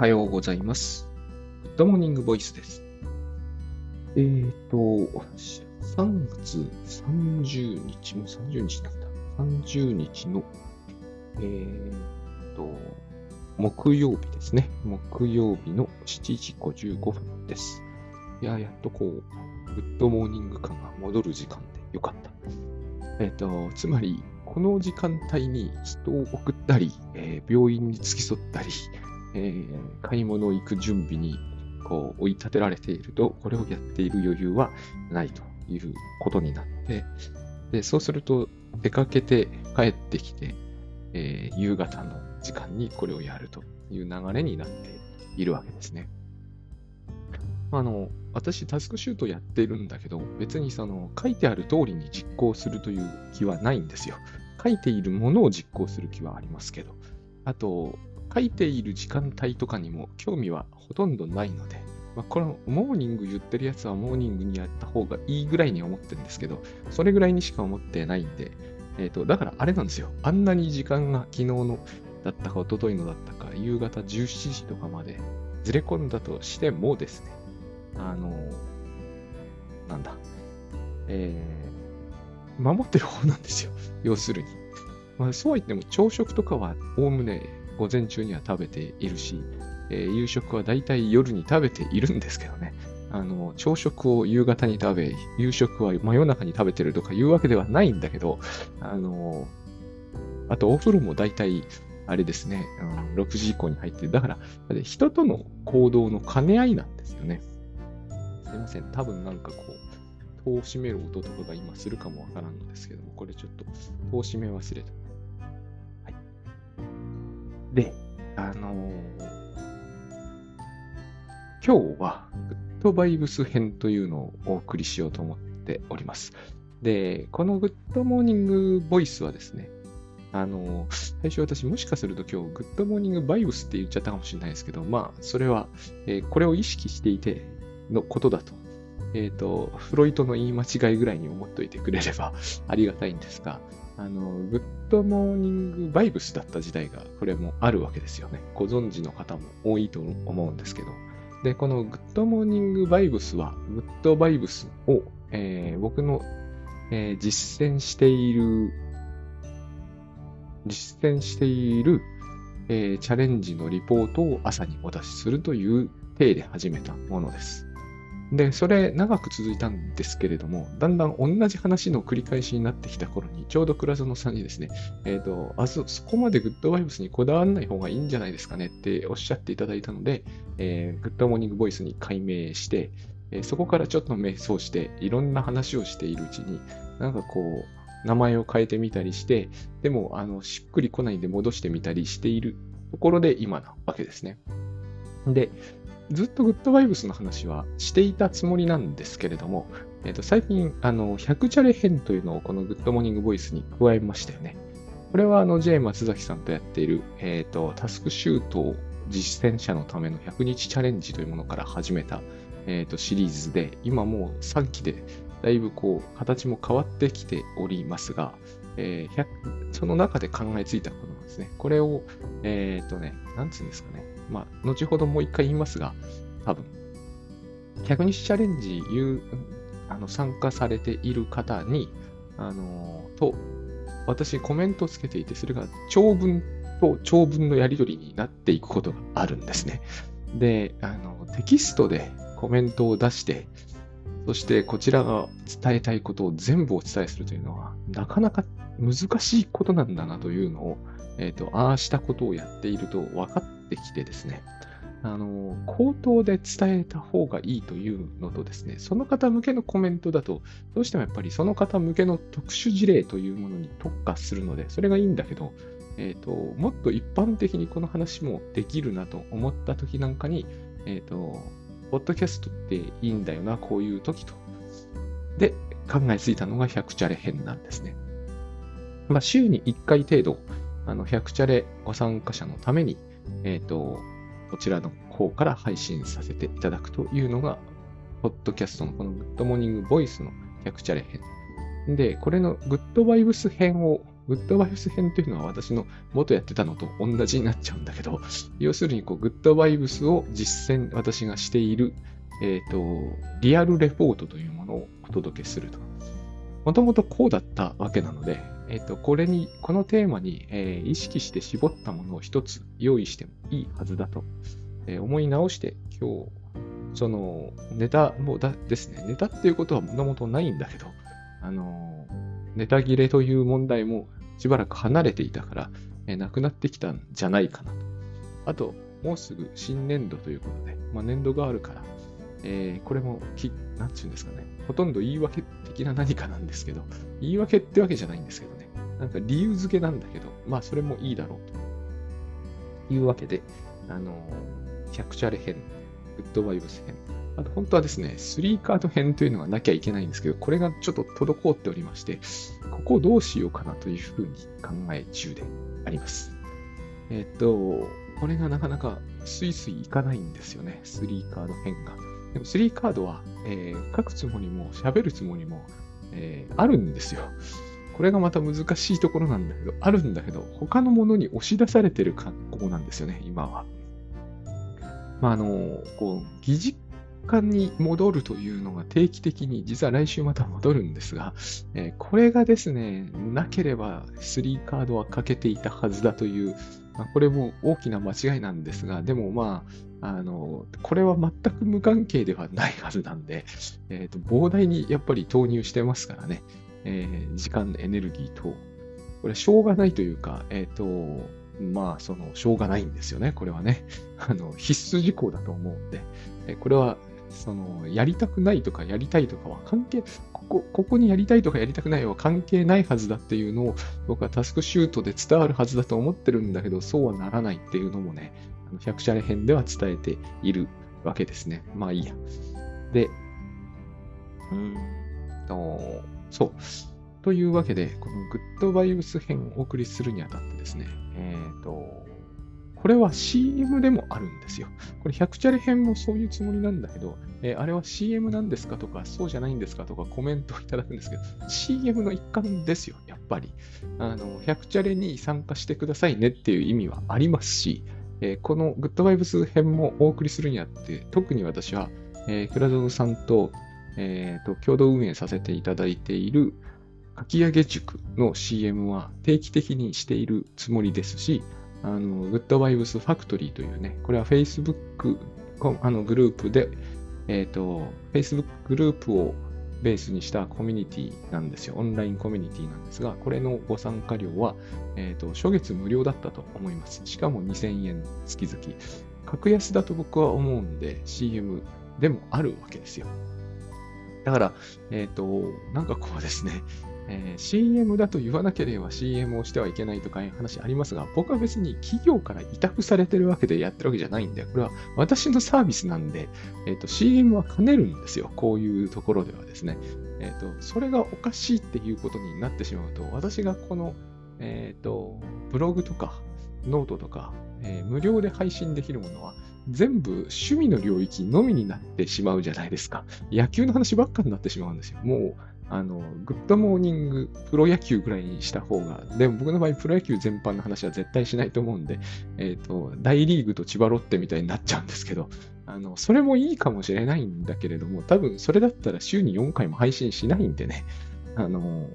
はようございます。グッドモーニングボイスです。えーと、3月30日、もう30日なんだ。30日の、えーと、木曜日ですね。木曜日の7時55分です。いや、やっとこう、グッドモーニング感が戻る時間でよかった。えっ、と、つまり、この時間帯に人を送ったり、えー病院に付き添ったり、えー買い物行く準備にこう追い立てられていると、これをやっている余裕はないということになって、でそうすると出かけて帰ってきて、えー夕方の時間にこれをやるという流れになっているわけですね。あの、私、タスクシュートやってるんだけど、別にその書いてある通りに実行するという気はないんですよ。書いているものを実行する気はありますけど、あと、書いている時間帯とかにも興味はほとんどないので、まあ、このモーニング言ってるやつはモーニングにやった方がいいぐらいに思ってるんですけど、それぐらいにしか思ってないんで、えっ、と、だからあれなんですよ。あんなに時間が昨日のだったか一昨日のだったか、夕方17時とかまでずれ込んだとしてもですね、あの、なんだ、えー、守ってる方なんですよ。要するに。まあ、そうは言っても朝食とかはおおむね午前中には食べているし、えー夕食はだいたい夜に食べているんですけどね。あの、朝食を夕方に食べ、夕食は真夜中に食べてるとかいうわけではないんだけど、あの、あとお風呂もだいたいあれですね、うん、6時以降に入ってる。だから、人との行動の兼ね合いなんですよね。すいません。多分なんかこう、戸を閉める音とかが今するかもわからんのですけども、これちょっと戸を閉め忘れた。で、あのー今日はグッドバイブス編というのをお送りしようと思っております。で、このグッドモーニングボイスはですね、あのー最初私もしかすると今日グッドモーニングバイブスって言っちゃったかもしれないですけど、まあ、それは、えーこれを意識していてのことだと。えっ、と、フロイトの言い間違いぐらいに思っといてくれればありがたいんですが、あの、グッドモーニングバイブスだった時代がこれもあるわけですよね。ご存知の方も多いと思うんですけど。で、このグッドモーニングバイブスは、グッドバイブスを、えー僕の、えー実践している、実践している、えーチャレンジのリポートを朝にお出しするという体で始めたものです。で、それ長く続いたんですけれども、だんだん同じ話の繰り返しになってきた頃に、ちょうど倉園さんにですね、えっ、と、あそ、そこまでグッドバイブスにこだわらない方がいいんじゃないですかねっておっしゃっていただいたので、えーグッドモーニングボイスに改名して、えーそこからちょっと迷走して、いろんな話をしているうちに、なんかこう、名前を変えてみたりして、でも、あの、しっくりこないで戻してみたりしているところで今なわけですね。で、ずっとグッドバイブスの話はしていたつもりなんですけれども、えっと最近、あの、100チャレ編というのをこのグッドモーニングボイスに加えましたよね。これはあの J 松崎さんとやっている、えっ、と、タスクシュート実践者のための100日チャレンジというものから始めた、えっ、と、シリーズで、今もう3期でだいぶこう、形も変わってきておりますが、えーその中で考えついたことなんですね。これを、えっ、とね、なんつうんですかね。まあ、後ほどもう一回言いますが、多分、100日チャレンジいうあの参加されている方に、あのと、私コメントをつけていて、それが長文と長文のやり取りになっていくことがあるんですね。で、あの、テキストでコメントを出して、そしてこちらが伝えたいことを全部お伝えするというのは、なかなか難しいことなんだなというのを、えっ、と、ああしたことをやっていると分かってきてですね、あの、口頭で伝えた方がいいというのとですね、その方向けのコメントだと、どうしてもやっぱりその方向けの特殊事例というものに特化するので、それがいいんだけど、えっ、と、もっと一般的にこの話もできるなと思った時なんかに、えっ、と、ポッドキャストっていいんだよな、こういう時と。で、考えついたのが100チャレ編なんですね。まあ、週に1回程度、あの、100チャレご参加者のために、えっ、と、こちらの方から配信させていただくというのが、ポッドキャストのこのグッドモーニングボイスの100チャレ編。で、これのグッドバイブス編をグッドバイブス編というのは私の元やってたのと同じになっちゃうんだけど、要するにこうグッドバイブスを実践私がしている、えっ、ー、と、リアルレポートというものをお届けすると。もともとこうだったわけなので、えっ、と、これに、このテーマに、えー、意識して絞ったものを一つ用意してもいいはずだと、え思い直して今日、そのネタもだですね、ネタっていうことはもともとないんだけど、あの、ネタ切れという問題もしばらく離れていたから、えなくなってきたんじゃないかなと。あと、もうすぐ新年度ということで、まあ、年度があるから、えー、これも、なんちゅうんですかね、ほとんど言い訳的な何かなんですけど、言い訳ってわけじゃないんですけどね、なんか理由付けなんだけど、まあそれもいいだろうというわけで、あのー、100チャレ編、グッドバイブス編、あと本当はですね、3カード編というのがなきゃいけないんですけど、これがちょっと滞っておりまして、ここをどうしようかなというふうに考え中であります。えっと、これがなかなかスイスイいかないんですよね、3カード編が。でも3カードは、えー、書くつもりも喋るつもりも、えー、あるんですよ。これがまた難しいところなんだけど、あるんだけど、他のものに押し出されてる格好なんですよね、今は。まあ、あの、こう、疑似感に戻るというのが定期的に、実は来週また戻るんですが、えー、これがですね、なければ3カードはかけていたはずだという、まあ、これも大きな間違いなんですが、でもまあ、あの、これは全く無関係ではないはずなんで、えっ、ー、と、膨大にやっぱり投入してますからね、えー、時間、エネルギー等。これ、しょうがないというか、えっ、ー、と、まあ、その、しょうがないんですよね、これはね。あの、必須事項だと思うんで、えこれはその、やりたくないとかやりたいとかは関係、ここ、ここにやりたいとかやりたくないは関係ないはずだっていうのを僕はタスクシュートで伝わるはずだと思ってるんだけど、そうはならないっていうのもね、百社編では伝えているわけですね。まあいいや。で、うんと、そう。というわけで、このグッドバイブス編をお送りするにあたってですね、えっ、ー、と、これは CM でもあるんですよ。これ100チャレ編もそういうつもりなんだけど、えー、あれは CM なんですかとか、そうじゃないんですかとかコメントをいただくんですけど、CM の一環ですよ、やっぱり。あの、100チャレに参加してくださいねっていう意味はありますし、えー、このグッドバイブス編もお送りするにあって、特に私は、えー、クラゾグさんと、えーと、共同運営させていただいているかき上げ塾の CM は定期的にしているつもりですし、あの、グッドバイブスファクトリーというね、これは Facebook あのグループで、えっ、ー、と、Facebook グループをベースにしたコミュニティなんですよ。オンラインコミュニティなんですが、これのご参加料は、えっ、ー、と、初月無料だったと思います。しかも2000円月々。格安だと僕は思うんで、CM でもあるわけですよ。だから、えっ、ー、と、なんかこうですね、えー、CM だと言わなければ CM をしてはいけないとかいう話ありますが、僕は別に企業から委託されてるわけでやってるわけじゃないんで、これは私のサービスなんで、えっ、ー、と CM は兼ねるんですよ。こういうところではですね。えっ、ー、と、それがおかしいっていうことになってしまうと、私がこの、えっ、と、ブログとか、ノートとか、え無料で配信できるものは、全部趣味の領域のみになってしまうじゃないですか。野球の話ばっかになってしまうんですよ。もう、あの、グッドモーニングプロ野球ぐらいにした方が、でも僕の場合プロ野球全般の話は絶対しないと思うんで、えっ、ー、と、大リーグと千葉ロッテみたいになっちゃうんですけど、あの、それもいいかもしれないんだけれども、多分それだったら週に4回も配信しないんでね、あの、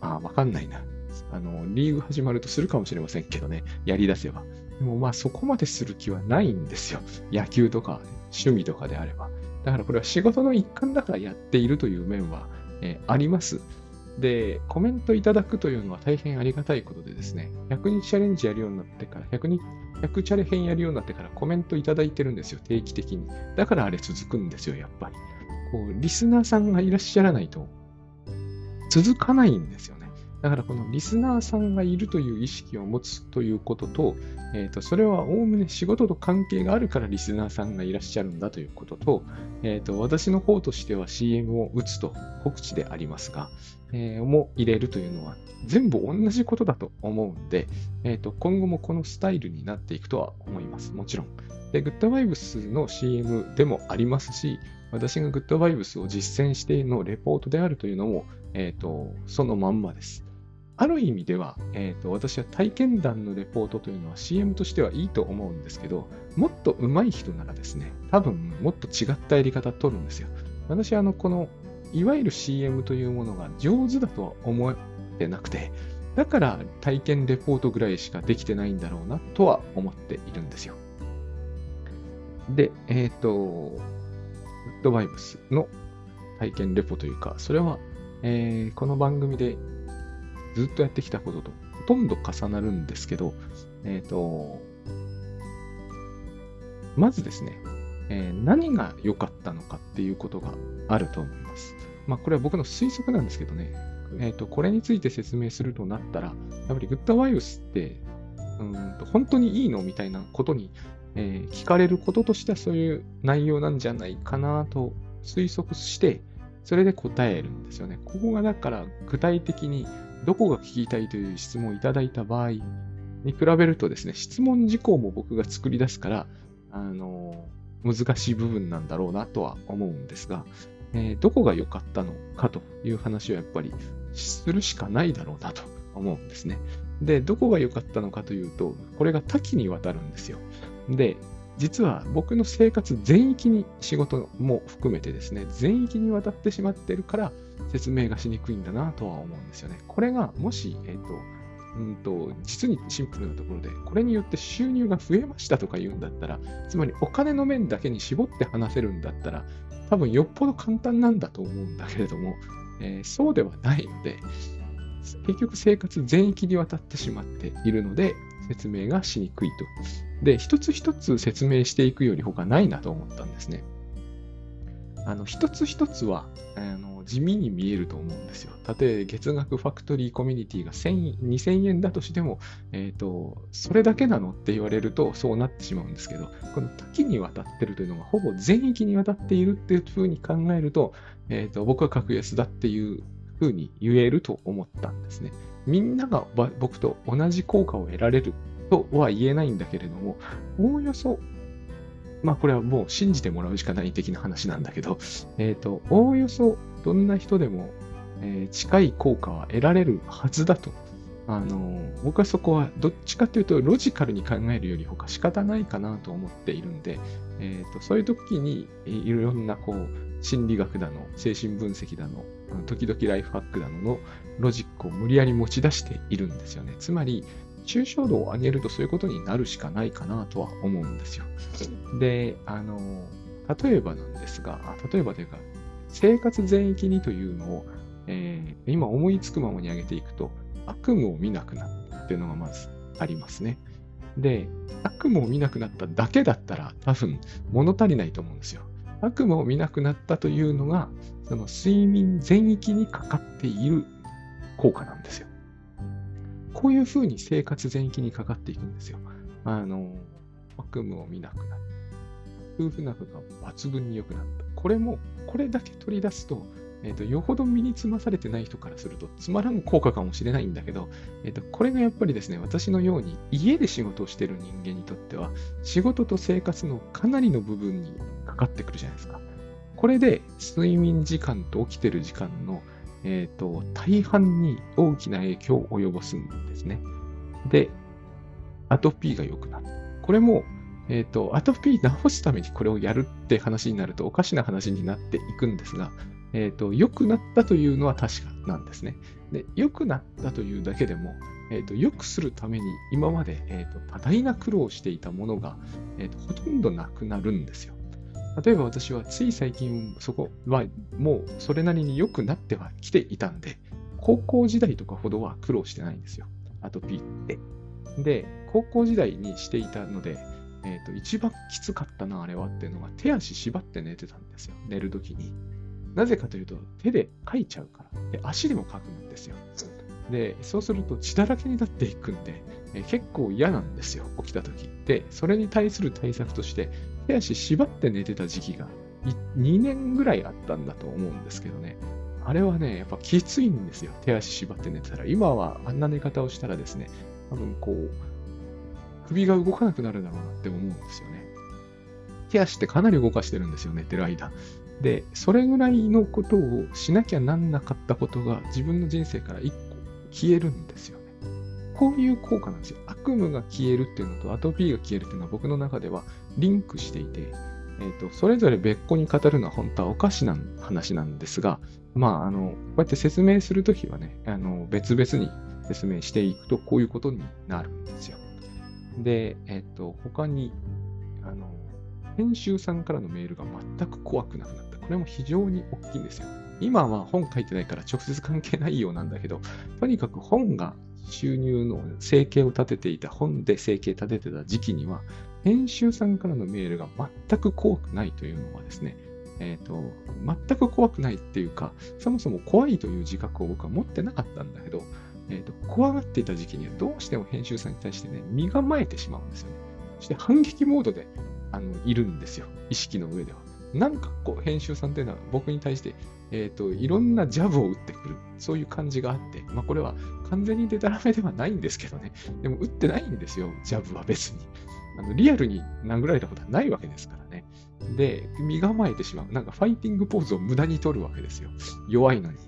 あ、わかんないな。あの、リーグ始まるとするかもしれませんけどね、やり出せば。でもまあそこまでする気はないんですよ。野球とか趣味とかであれば。だからこれは仕事の一環だからやっているという面はえー、あります。で、コメントいただくというのは大変ありがたいことでですね、100日チャレンジやるようになってから、100日、100チャレ編やるようになってからコメントいただいてるんですよ、定期的に。だからあれ続くんですよ、やっぱり。こう、リスナーさんがいらっしゃらないと、続かないんですよ。だからこのリスナーさんがいるという意識を持つということと、えー、とそれはおおむね仕事と関係があるからリスナーさんがいらっしゃるんだということと、えー、と私の方としては CM を打つと告知でありますが、えー、も入れるというのは全部同じことだと思うんで、えー、と今後もこのスタイルになっていくとは思います。もちろん。で、グッドバイブスの CM でもありますし、私がグッドバイブスを実践してのレポートであるというのも、えー、とそのまんまです。ある意味では、えーと、私は体験談のレポートというのは CM としてはいいと思うんですけど、もっと上手い人ならですね、多分もっと違ったやり方を取るんですよ。私はあの、この、いわゆる CM というものが上手だとは思ってなくて、だから体験レポートぐらいしかできてないんだろうなとは思っているんですよ。で、えっ、ー、と、グッドバイブスの体験レポというか、それは、えー、この番組でずっとやってきたこととほとんど重なるんですけど、えっ、ー、と、まずですね、えー、何が良かったのかっていうことがあると思います。まあ、これは僕の推測なんですけどね、えっ、ー、と、これについて説明するとなったら、やっぱりグッドワイブスって、うんと本当にいいのみたいなことに、えー、聞かれることとしてはそういう内容なんじゃないかなと推測して、それで答えるんですよね。ここがだから具体的にどこが聞きたいという質問をいただいた場合に比べるとですね、質問事項も僕が作り出すから、あの、難しい部分なんだろうなとは思うんですが、えー、どこが良かったのかという話をやっぱりするしかないだろうなと思うんですね。で、どこが良かったのかというと、これが多岐にわたるんですよ。で、実は僕の生活全域に仕事も含めてですね、全域にわたってしまってるから説明がしにくいんだなとは思うんですよね。これがもし、えっ、ー、と、うんと、実にシンプルなところで、これによって収入が増えましたとか言うんだったら、つまりお金の面だけに絞って話せるんだったら、多分よっぽど簡単なんだと思うんだけれども、えー、そうではないので、結局生活全域にわたってしまっているので、説明がしにくいと。で、一つ一つ説明していくより他ないなと思ったんですね。あの、一つ一つは、あの、地味に見えると思うんですよ。例え、月額ファクトリーコミュニティが2000円だとしても、え、ー、と、それだけなのって言われるとそうなってしまうんですけど、この多岐にわたってるというのがほぼ全域にわたっているっていうふうに考えると、え、ー、と、僕は格安だっていうふうに言えると思ったんですね。みんなが僕と同じ効果を得られるとは言えないんだけれども、おおよそ、まあこれはもう信じてもらうしかない的な話なんだけど、えっ、ー、と、おおよそどんな人でも、えー、近い効果は得られるはずだと。あの、僕はそこはどっちかというとロジカルに考えるより他仕方ないかなと思っているんで、えっ、ー、と、そういう時にいろんなこう、心理学だの、精神分析だの、時々ライフハックだののロジックを無理やり持ち出しているんですよね。つまり、抽象度を上げるとそういうことになるしかないかなとは思うんですよ。で、あの、例えばなんですが、例えばというか、生活全域にというのを、えー、今思いつくままに上げていくと、悪夢を見なくなったっていうのがまずありますね。で、悪夢を見なくなっただけだったら多分物足りないと思うんですよ。悪夢を見なくなったというのが、その睡眠全域にかかっている効果なんですよ。こういうふうに生活全域にかかっていくんですよ。あの、悪夢を見なくなった。夫婦仲が抜群に良くなった。これも、これだけ取り出すと、えっ、ー、と、よほど身につまされてない人からすると、つまらん効果かもしれないんだけど、えっ、ー、と、これがやっぱりですね、私のように家で仕事をしてる人間にとっては、仕事と生活のかなりの部分にかかってくるじゃないですか。これで、睡眠時間と起きてる時間の、えっ、ー、と、大半に大きな影響を及ぼすんですね。で、アトピーが良くなる。これも、えっ、ー、と、アトピー治すためにこれをやるって話になるとおかしな話になっていくんですが、えっ、ー、と、良くなったというのは確かなんですね。で、良くなったというだけでも、えっ、ー、と、良くするために今まで、えっ、と、多大な苦労していたものが、えっ、と、ほとんどなくなるんですよ。例えば私はつい最近そこはもうそれなりに良くなってはきていたんで、高校時代とかほどは苦労してないんですよ。アトピーって。で、高校時代にしていたので、え、ー、と、一番きつかったな、あれはっていうのが、手足縛って寝てたんですよ。寝るときに。なぜかというと、手で書いちゃうから。で、足でも書くんですよ。で、そうすると血だらけになっていくんで、え結構嫌なんですよ、起きた時。で、それに対する対策として、手足縛って寝てた時期が2年ぐらいあったんだと思うんですけどね。あれはね、やっぱきついんですよ。手足縛って寝てたら。今はあんな寝方をしたらですね、多分こう、首が動かなくなるだろうなって思うんですよね。手足ってかなり動かしてるんですよ、寝てる間。で、それぐらいのことをしなきゃなんなかったことが自分の人生から一個消えるんですよ。こういう効果なんですよ。悪夢が消えるっていうのとアトピーが消えるっていうのは僕の中ではリンクしていて、えーと、それぞれ別個に語るのは本当はおかしな話なんですが、まあ、あのこうやって説明するときはねあの、別々に説明していくとこういうことになるんですよ。で、えっ、ー、と、他に、あの、編集さんからのメールが全く怖くなくなった。これも非常に大きいんですよ。今は本書いてないから直接関係ないようなんだけど、とにかく本が収入の生計を立てていた、本で生計立ててた時期には、編集さんからのメールが全く怖くないというのはですね、えっ、ー、と、全く怖くないっていうか、そもそも怖いという自覚を僕は持ってなかったんだけど、えっ、ー、と、怖がっていた時期にはどうしても編集さんに対してね、身構えてしまうんですよね。そして反撃モードであのいるんですよ。意識の上では。なんかこう、編集さんっていうのは僕に対して、えっ、ー、と、いろんなジャブを打ってくる。そういう感じがあって、まあこれは完全にデタラメではないんですけどね。でも打ってないんですよ、ジャブは別に。あのリアルに殴られたことはないわけですからね。で、身構えてしまう。なんかファイティングポーズを無駄に取るわけですよ。弱いのに。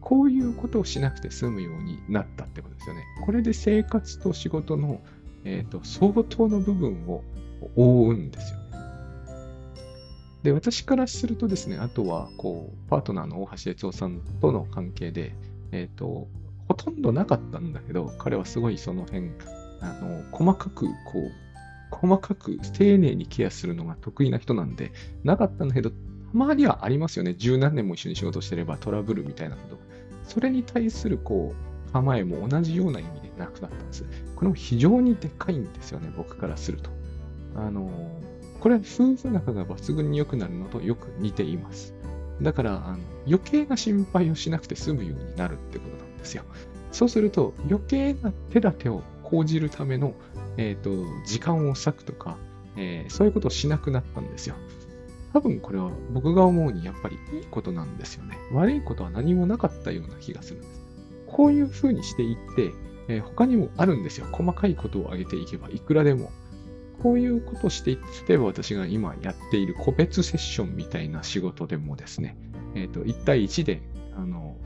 こういうことをしなくて済むようになったってことですよね。これで生活と仕事の、えーと、相当の部分を覆うんですよ。で、私からするとですね、あとは、こう、パートナーの大橋悦夫さんとの関係で、えっ、ー、と、ほとんどなかったんだけど、彼はすごいその辺、あの、細かく、こう、細かく丁寧にケアするのが得意な人なんで、なかったんだけど、たまにはありますよね。十何年も一緒に仕事してればトラブルみたいなことそれに対するこう構えも同じような意味でなくなったんです。これも非常にでかいんですよね、僕からすると。あのこれは夫婦仲が抜群に良くなるのとよく似ています。だからあの余計な心配をしなくて済むようになるってことなんですよ。そうすると余計な手立てを講じるための、えーと、時間を割くとか、えー、そういうことをしなくなったんですよ。多分これは僕が思うにやっぱりいいことなんですよね。悪いことは何もなかったような気がするんです。こういうふうにしていって、えー、他にもあるんですよ。細かいことを挙げていけばいくらでも。こういうことしていって、例えば私が今やっている個別セッションみたいな仕事でもですね、えっ、ー、と、1対1で、あの、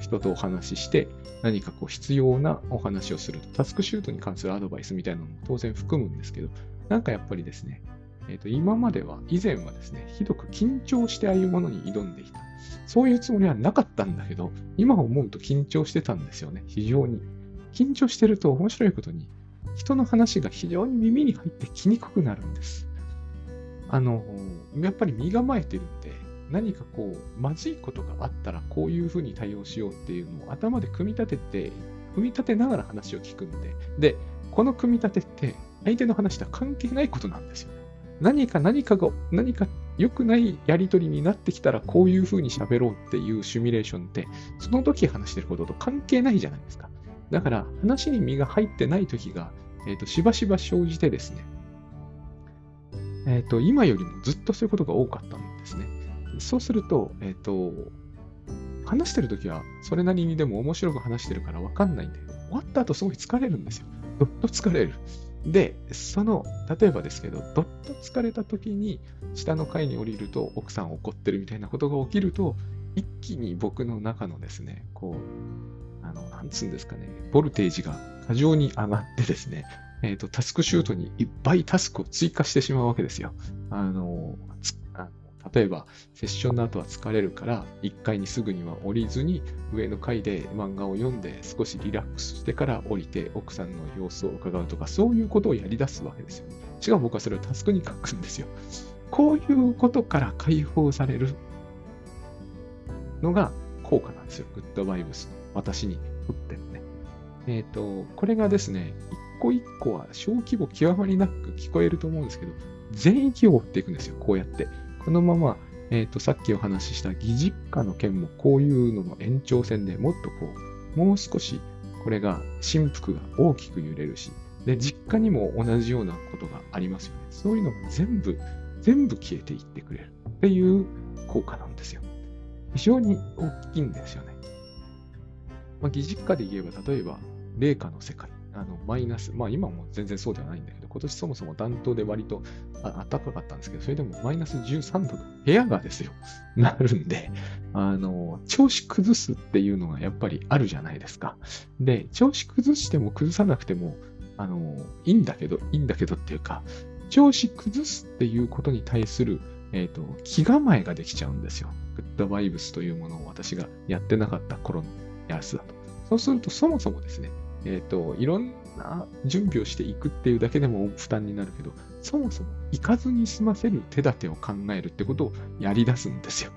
人とお話しして、何かこう必要なお話をすると、タスクシュートに関するアドバイスみたいなのも当然含むんですけど、なんかやっぱりですね、えー、と今までは、以前はですね、ひどく緊張してああいうものに挑んでいた。そういうつもりはなかったんだけど、今思うと緊張してたんですよね、非常に。緊張してると面白いことに、人の話が非常に耳に入ってきにくくなるんです。あの、やっぱり身構えてるんで、何かこう、まずいことがあったらこういうふうに対応しようっていうのを頭で組み立てて、組み立てながら話を聞くんで、で、この組み立てって相手の話とは関係ないことなんですよ。何か何かが、何か良くないやりとりになってきたらこういうふうに喋ろうっていうシミュレーションって、その時話してることと関係ないじゃないですか。だから話に身が入ってない時が、え、ー、と、しばしば生じてですね、えっ、ー、と、今よりもずっとそういうことが多かったんですね。そうすると、えっ、ー、と、話してる時はそれなりにでも面白く話してるからわかんないんだけど、終わった後すごい疲れるんですよ。どっと疲れる。で、その、例えばですけど、どっと疲れた時に下の階に降りると奥さん怒ってるみたいなことが起きると、一気に僕の中のですね、こう、あの、なんつうんですかね、ボルテージが過剰に上がってですね、えっ、ー、と、タスクシュートにいっぱいタスクを追加してしまうわけですよ。あの、例えば、セッションの後は疲れるから、1階にすぐには降りずに、上の階で漫画を読んで、少しリラックスしてから降りて、奥さんの様子を伺うとか、そういうことをやり出すわけですよ。しかも僕はそれをタスクに書くんですよ。こういうことから解放されるのが効果なんですよ。グッドバイブスの私にとってのね。えっ、ー、と、これがですね、一個一個は小規模極まりなく聞こえると思うんですけど、全域を追っていくんですよ。こうやって。このまま、えっ、ー、と、さっきお話しした義実家の件もこういうのの延長線でもっとこう、もう少しこれが振幅が大きく揺れるし、で、実家にも同じようなことがありますよね。そういうのも全部、全部消えていってくれるっていう効果なんですよ。非常に大きいんですよね。まあ、義実家で言えば、例えば、霊下の世界。あのマイナス、まあ今も全然そうではないんだけど、今年そもそも暖冬で割とあ暖かかったんですけど、それでもマイナス13度の部屋がですよ、なるんで、あの、調子崩すっていうのがやっぱりあるじゃないですか。で、調子崩しても崩さなくても、あの、いいんだけど、いいんだけどっていうか、調子崩すっていうことに対する、えっ、ー、と、気構えができちゃうんですよ。グッドバイブスというものを私がやってなかった頃のやつだと。そうすると、そもそもですね、えっ、ー、と、いろんな準備をしていくっていうだけでも負担になるけど、そもそも行かずに済ませる手立てを考えるってことをやり出すんですよ。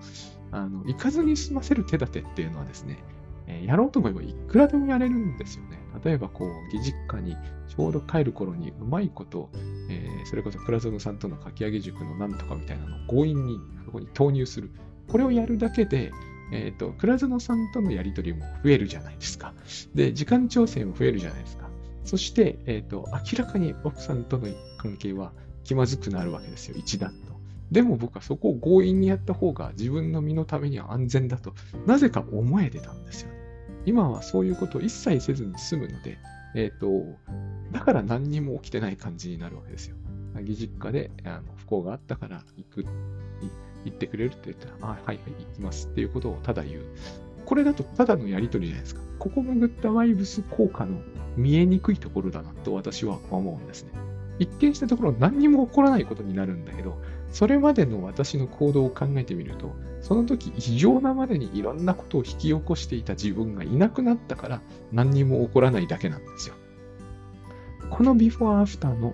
あの、行かずに済ませる手立てっていうのはですね、えー、やろうと思えばいくらでもやれるんですよね。例えば、こう、義実家にちょうど帰る頃にうまいこと、えー、それこそ倉園さんとの書き上げ塾のなんとかみたいなのを強引にそこに投入する。これをやるだけで、えっ、ー、と、倉園さんとのやりとりも増えるじゃないですか。で、時間調整も増えるじゃないですか。そして、えっ、ー、と、明らかに奥さんとの関係は気まずくなるわけですよ、一段と。でも僕はそこを強引にやった方が自分の身のためには安全だと、なぜか思えてたんですよ。今はそういうことを一切せずに済むので、えっ、ー、と、だから何にも起きてない感じになるわけですよ。義実家であの不幸があったから行く、行ってくれるって言ったら、あ、はいはい、行きますっていうことをただ言う。これだとただのやりとりじゃないですか。ここがグッドワイブス効果の見えにくいところだなと私は思うんですね。一見したところ何にも起こらないことになるんだけど、それまでの私の行動を考えてみると、その時異常なまでにいろんなことを引き起こしていた自分がいなくなったから何にも起こらないだけなんですよ。このビフォーアフターの、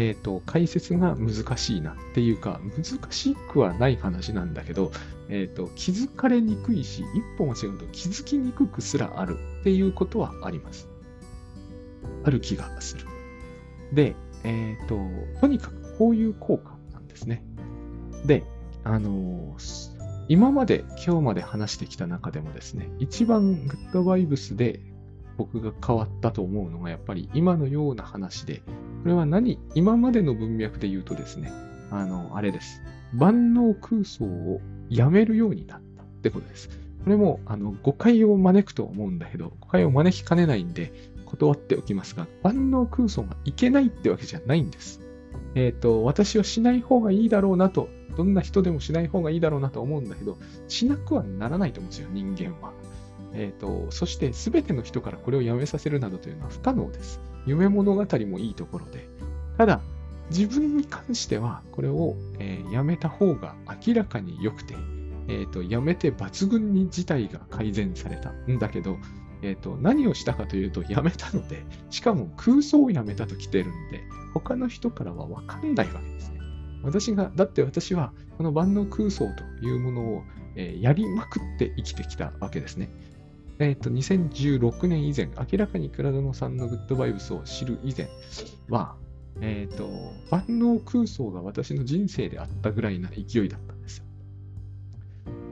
えーと、解説が難しいなっていうか、難しくはない話なんだけど、えーと、気づかれにくいし、一歩間違うと気づきにくくすらあるっていうことはあります。ある気がする。で、えっ、ー、と、とにかくこういう効果なんですね。で、あの、今まで、今日まで話してきた中でもですね、一番グッドバイブスで僕が変わったと思うのが、やっぱり今のような話で、これは何、今までの文脈で言うとですね、あの、あれです。万能空想をやめるようになったってことです。これも、あの、誤解を招くと思うんだけど、誤解を招きかねないんで、断っておきますが、万能空想がいけないってわけじゃないんです。えっ、ー、と、私はしない方がいいだろうなと、どんな人でもしない方がいいだろうなと思うんだけど、しなくはならないと思うんですよ、人間は。え、ー、と、そして全ての人からこれをやめさせるなどというのは不可能です。夢物語もいいところで。ただ、自分に関しては、これを、えー、やめた方が明らかに良くて、え、ー、と、やめて抜群に事態が改善されたんだけど、え、ー、と、何をしたかというと、やめたので、しかも空想をやめたと来てるんで、他の人からはわかんないわけですね。私が、だって私は、この万能空想というものを、えー、やりまくって生きてきたわけですね。えっ、ー、と、2016年以前、明らかに倉園さんのグッドバイブスを知る以前は、えっ、ー、と、万能空想が私の人生であったぐらいな勢いだったんですよ。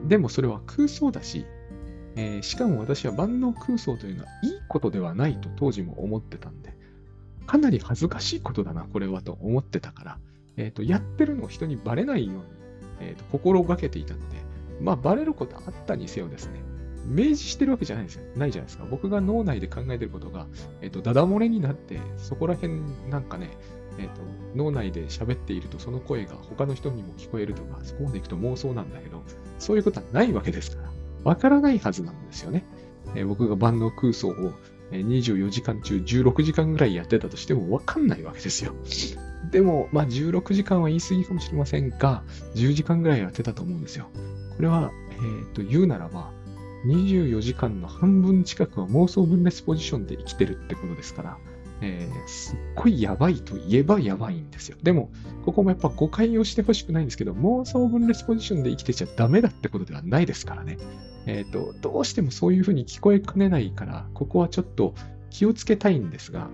でもそれは空想だし、えー、しかも私は万能空想というのはいいことではないと当時も思ってたんで、かなり恥ずかしいことだな、これはと思ってたから、えっ、ー、と、やってるのを人にバレないように、えっ、ー、と、心がけていたので、まあ、バレることあったにせよですね、明示してるわけじゃないですよ。ないじゃないですか。僕が脳内で考えてることが、えっ、と、ダダ漏れになって、そこら辺なんかね、えっ、と、脳内で喋っているとその声が他の人にも聞こえるとか、そこまで行くと妄想なんだけど、そういうことはないわけですから。わからないはずなんですよね。えー、僕が万能空想を24時間中16時間ぐらいやってたとしてもわかんないわけですよ。でも、まあ16時間は言い過ぎかもしれませんが、10時間ぐらいやってたと思うんですよ。これは、えっ、ー、と、言うならば、24時間の半分近くは妄想分裂ポジションで生きてるってことですから、えー、すっごいやばいと言えばやばいんですよ。でも、ここもやっぱ誤解をしてほしくないんですけど、妄想分裂ポジションで生きてちゃダメだってことではないですからね。え、ー、と、どうしてもそういうふうに聞こえかねないから、ここはちょっと気をつけたいんですが、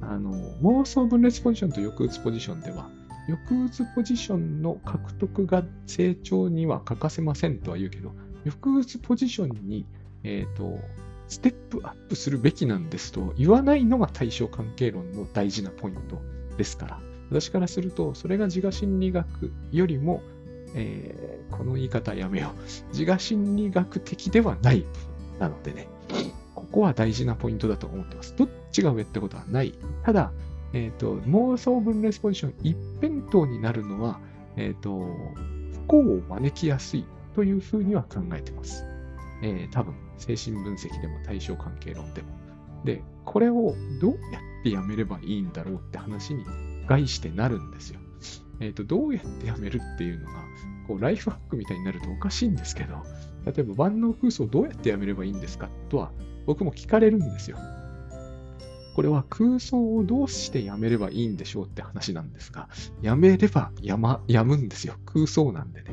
あの、妄想分裂ポジションと抑うつポジションでは、抑うつポジションの獲得が成長には欠かせませんとは言うけど、抑うつポジションに、え、ー、と、ステップアップするべきなんですと言わないのが対象関係論の大事なポイントですから、私からすると、それが自我心理学よりも、えー、この言い方やめよう。自我心理学的ではないなのでね、ここは大事なポイントだと思ってます。どっちが上ってことはない。ただ、え、ー、と、妄想分裂ポジション一辺倒になるのは、え、ー、と、不幸を招きやすいというふうには考えてます。えー、多分、精神分析でも対象関係論でも。で、これをどうやってやめればいいんだろうって話に概してなるんですよ。えっ、ー、と、どうやってやめるっていうのが、こう、ライフハックみたいになるとおかしいんですけど、例えば万能空想をどうやってやめればいいんですかとは、僕も聞かれるんですよ。これは空想をどうしてやめればいいんでしょうって話なんですが、やめればや,、ま、やむんですよ。空想なんでね。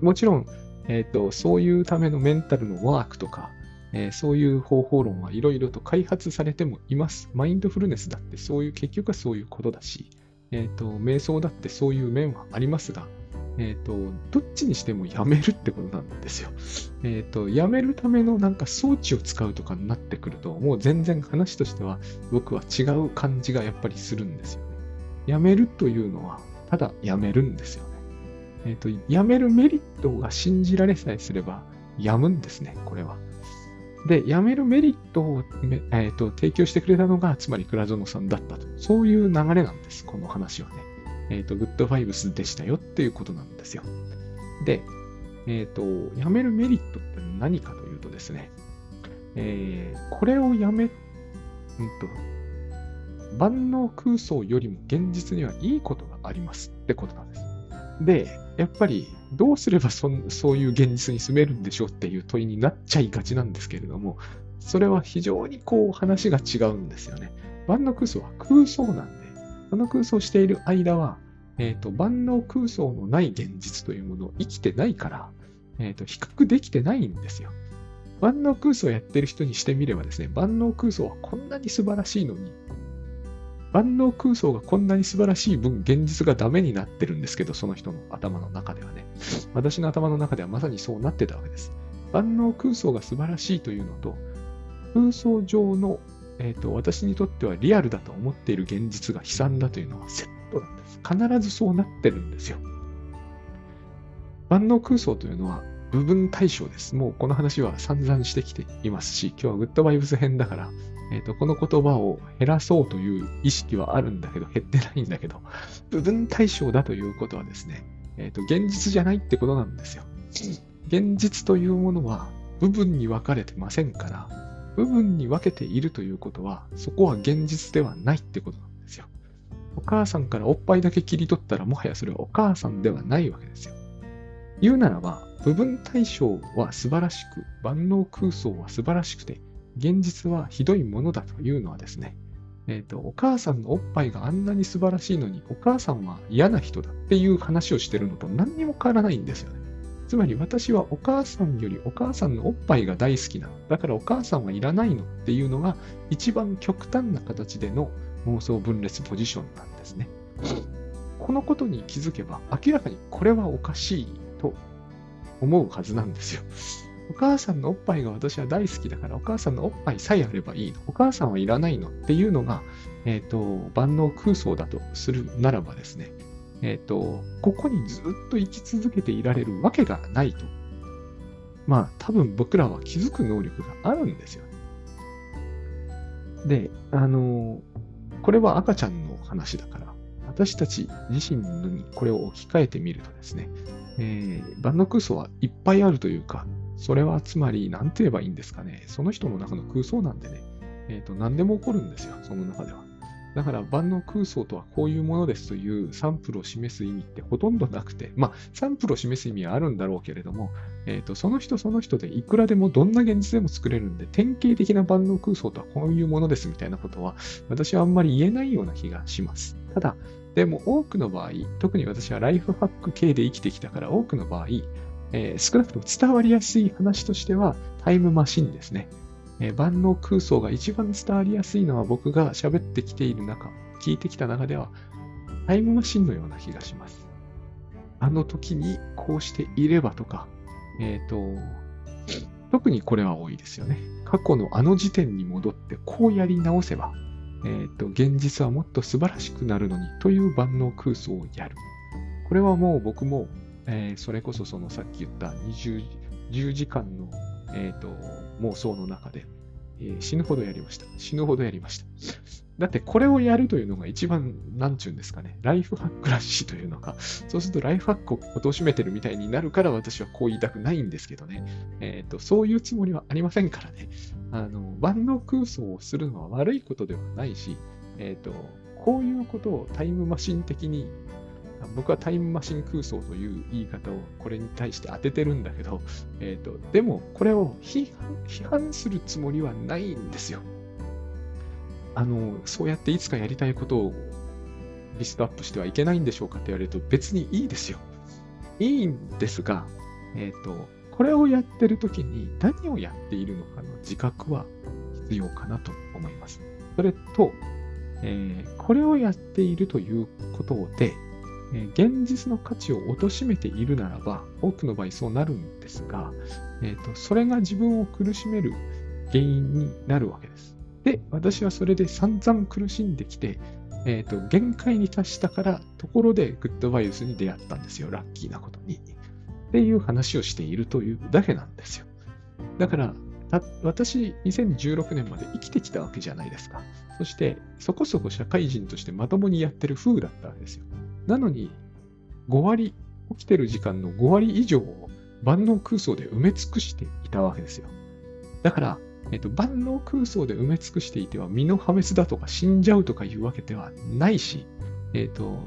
もちろん、えっ、ー、と、そういうためのメンタルのワークとか、えー、そういう方法論はいろいろと開発されてもいます。マインドフルネスだってそういう、結局はそういうことだし、えっ、ー、と、瞑想だってそういう面はありますが、えっ、ー、と、どっちにしてもやめるってことなんですよ。えっ、と、やめるためのなんか装置を使うとかになってくると、もう全然話としては僕は違う感じがやっぱりするんですよね。やめるというのは、ただやめるんですよ。えっ、と、やめるメリットが信じられさえすれば、やむんですね、これは。で、辞めるメリットを、えーと、提供してくれたのが、つまり倉園さんだったと。そういう流れなんです、この話はね。えっ、ー、と、グッドファイブスでしたよっていうことなんですよ。で、えっ、ー、と、辞めるメリットって何かというとですね、えー、これをやめ、うんと、万能空想よりも現実にはいいことがありますってことなんです。で、やっぱりどうすればそそういう現実に住めるんでしょうっていう問いになっちゃいがちなんですけれども、それは非常にこう話が違うんですよね。万能空想は空想なんで、あの空想している間は、え、ー、と、万能空想のない現実というものを生きてないから、えっ、ー、と、比較できてないんですよ。万能空想をやってる人にしてみればですね、万能空想はこんなに素晴らしいのに、万能空想がこんなに素晴らしい分、現実がダメになってるんですけど、その人の頭の中ではね。私の頭の中ではまさにそうなってたわけです。万能空想が素晴らしいというのと、空想上の、えーと、私にとってはリアルだと思っている現実が悲惨だというのはセットなんです。必ずそうなってるんですよ。万能空想というのは部分対象です。もうこの話は散々してきていますし、今日はグッドバイブス編だから、えっ、ー、と、この言葉を減らそうという意識はあるんだけど、減ってないんだけど、部分対象だということはですね、えっ、ー、と、現実じゃないってことなんですよ。現実というものは部分に分かれてませんから、部分に分けているということは、そこは現実ではないってことなんですよ。お母さんからおっぱいだけ切り取ったら、もはやそれはお母さんではないわけですよ。言うならば、部分対象は素晴らしく、万能空想は素晴らしくて、現実はひどいものだというのはですね、え、ー、と、お母さんのおっぱいがあんなに素晴らしいのに、お母さんは嫌な人だっていう話をしてるのと何にも変わらないんですよね。つまり私はお母さんよりお母さんのおっぱいが大好きなだからお母さんはいらないのっていうのが一番極端な形での妄想分裂ポジションなんですね。このことに気づけば明らかにこれはおかしいと思うはずなんですよ。お母さんのおっぱいが私は大好きだから、お母さんのおっぱいさえあればいいの。お母さんはいらないのっていうのが、えっ、ー、と、万能空想だとするならばですね、えっ、ー、と、ここにずっと生き続けていられるわけがないと。まあ、多分僕らは気づく能力があるんですよね。で、あの、これは赤ちゃんの話だから、私たち自身にこれを置き換えてみるとですね、えー、万能空想はいっぱいあるというか、それはつまり、何て言えばいいんですかね。その人の中の空想なんでね、えっ、ー、と、何でも起こるんですよ、その中では。だから万能空想とはこういうものですというサンプルを示す意味ってほとんどなくて、まあ、サンプルを示す意味はあるんだろうけれども、えっ、ー、と、その人その人でいくらでもどんな現実でも作れるんで、典型的な万能空想とはこういうものですみたいなことは、私はあんまり言えないような気がします。ただ、でも多くの場合、特に私はライフハック系で生きてきたから多くの場合、えー、少なくとも伝わりやすい話としてはタイムマシンですね。えー、万能空想が一番伝わりやすいのは僕が喋ってきている中、聞いてきた中ではタイムマシンのような気がします。あの時にこうしていればとか、えっ、ー、と、特にこれは多いですよね。過去のあの時点に戻ってこうやり直せば、えっ、ー、と、現実はもっと素晴らしくなるのにという万能空想をやる。これはもう僕もえー、それこそそのさっき言った20 10時間の、えーと、妄想の中で、えー死ぬほどやりました。死ぬほどやりました。だってこれをやるというのが一番、なんちゅうんですかね、ライフハックらしいというのか、そうするとライフハックを貶めてるみたいになるから私はこう言いたくないんですけどね、えっ、と、そういうつもりはありませんからね、あの、万能空想をするのは悪いことではないし、えっ、と、こういうことをタイムマシン的に、僕はタイムマシン空想という言い方をこれに対して当ててるんだけど、えっ、と、でもこれを批判するつもりはないんですよ。あの、そうやっていつかやりたいことをリストアップしてはいけないんでしょうかって言われると別にいいですよ。いいんですが、えっ、と、これをやってるときに何をやっているのかの自覚は必要かなと思います。それと、えーこれをやっているということで、現実の価値を貶めているならば、多くの場合そうなるんですが、えーと、それが自分を苦しめる原因になるわけです。で、私はそれで散々苦しんできて、えっ、と、限界に達したから、ところでグッドバイウスに出会ったんですよ。ラッキーなことに。っていう話をしているというだけなんですよ。だから、私、2016年まで生きてきたわけじゃないですか。そして、そこそこ社会人としてまともにやってる風だったわけですよ。なのに、5割、起きてる時間の5割以上を万能空想で埋め尽くしていたわけですよ。だから、えっと、万能空想で埋め尽くしていては身の破滅だとか死んじゃうとかいうわけではないし、えっと、